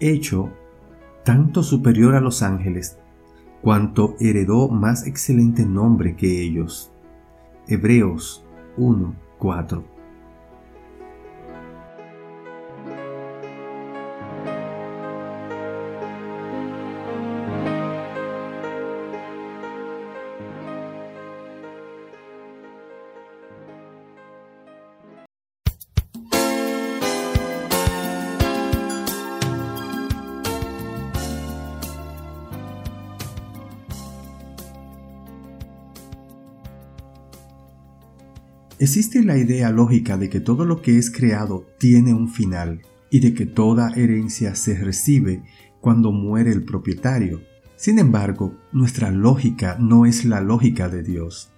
Hecho tanto superior a los ángeles, cuanto heredó más excelente nombre que ellos. Hebreos 1, Existe la idea lógica de que todo lo que es creado tiene un final y de que toda herencia se recibe cuando muere el propietario. Sin embargo, nuestra lógica no es la lógica de Dios.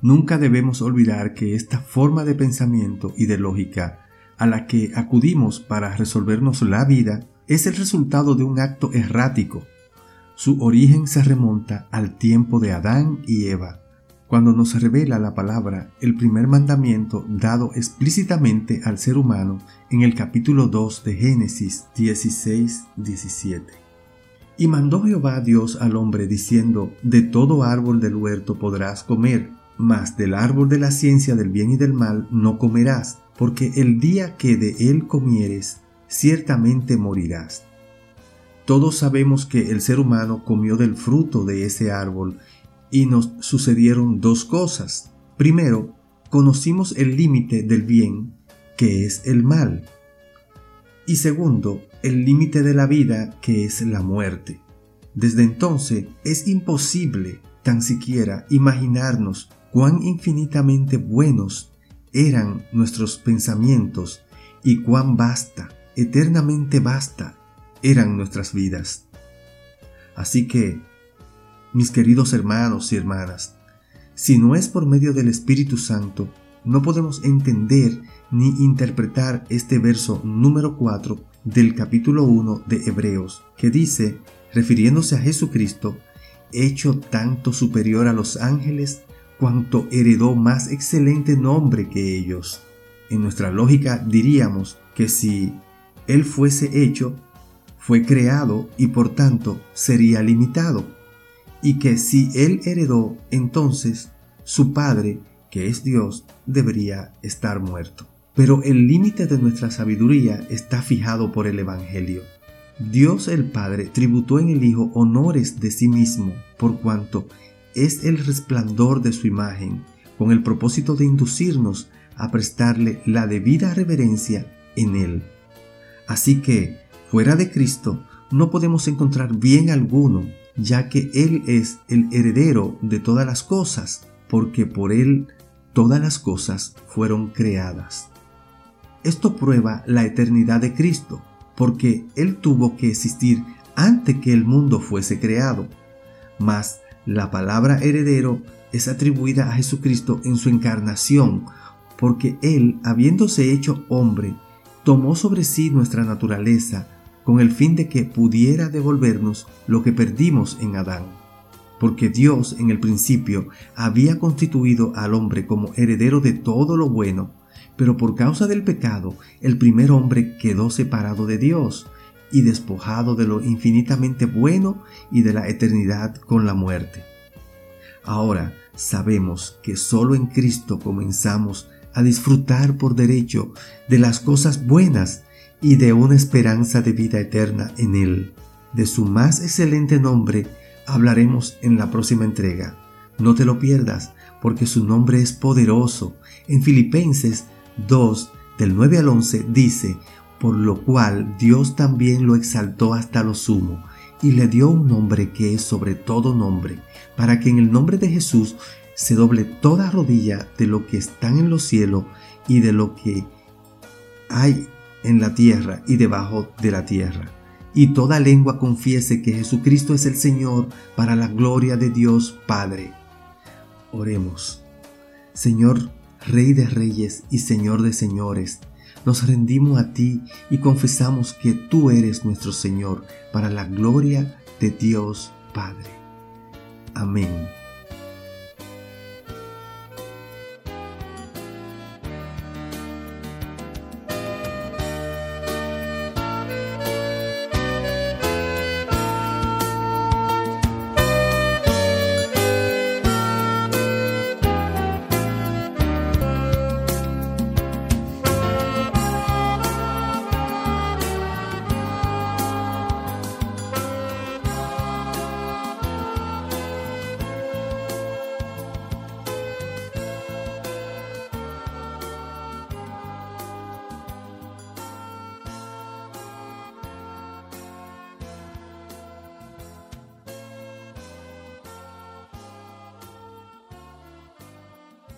Nunca debemos olvidar que esta forma de pensamiento y de lógica a la que acudimos para resolvernos la vida es el resultado de un acto errático. Su origen se remonta al tiempo de Adán y Eva cuando nos revela la palabra el primer mandamiento dado explícitamente al ser humano en el capítulo 2 de Génesis 16-17. Y mandó Jehová Dios al hombre diciendo, De todo árbol del huerto podrás comer, mas del árbol de la ciencia del bien y del mal no comerás, porque el día que de él comieres, ciertamente morirás. Todos sabemos que el ser humano comió del fruto de ese árbol y nos sucedieron dos cosas. Primero, conocimos el límite del bien, que es el mal. Y segundo, el límite de la vida, que es la muerte. Desde entonces es imposible tan siquiera imaginarnos cuán infinitamente buenos eran nuestros pensamientos y cuán basta, eternamente basta, eran nuestras vidas. Así que mis queridos hermanos y hermanas, si no es por medio del Espíritu Santo, no podemos entender ni interpretar este verso número 4 del capítulo 1 de Hebreos, que dice, refiriéndose a Jesucristo, hecho tanto superior a los ángeles, cuanto heredó más excelente nombre que ellos. En nuestra lógica diríamos que si Él fuese hecho, fue creado y por tanto sería limitado y que si él heredó, entonces su Padre, que es Dios, debería estar muerto. Pero el límite de nuestra sabiduría está fijado por el Evangelio. Dios el Padre tributó en el Hijo honores de sí mismo, por cuanto es el resplandor de su imagen, con el propósito de inducirnos a prestarle la debida reverencia en Él. Así que, fuera de Cristo, no podemos encontrar bien alguno ya que Él es el heredero de todas las cosas, porque por Él todas las cosas fueron creadas. Esto prueba la eternidad de Cristo, porque Él tuvo que existir antes que el mundo fuese creado. Mas la palabra heredero es atribuida a Jesucristo en su encarnación, porque Él, habiéndose hecho hombre, tomó sobre sí nuestra naturaleza con el fin de que pudiera devolvernos lo que perdimos en Adán. Porque Dios en el principio había constituido al hombre como heredero de todo lo bueno, pero por causa del pecado el primer hombre quedó separado de Dios y despojado de lo infinitamente bueno y de la eternidad con la muerte. Ahora sabemos que solo en Cristo comenzamos a disfrutar por derecho de las cosas buenas y de una esperanza de vida eterna en Él. De su más excelente nombre hablaremos en la próxima entrega. No te lo pierdas, porque su nombre es poderoso. En Filipenses 2, del 9 al 11, dice, por lo cual Dios también lo exaltó hasta lo sumo, y le dio un nombre que es sobre todo nombre, para que en el nombre de Jesús se doble toda rodilla de lo que están en los cielos y de lo que hay en la tierra y debajo de la tierra. Y toda lengua confiese que Jesucristo es el Señor para la gloria de Dios Padre. Oremos. Señor, Rey de Reyes y Señor de Señores, nos rendimos a ti y confesamos que tú eres nuestro Señor para la gloria de Dios Padre. Amén.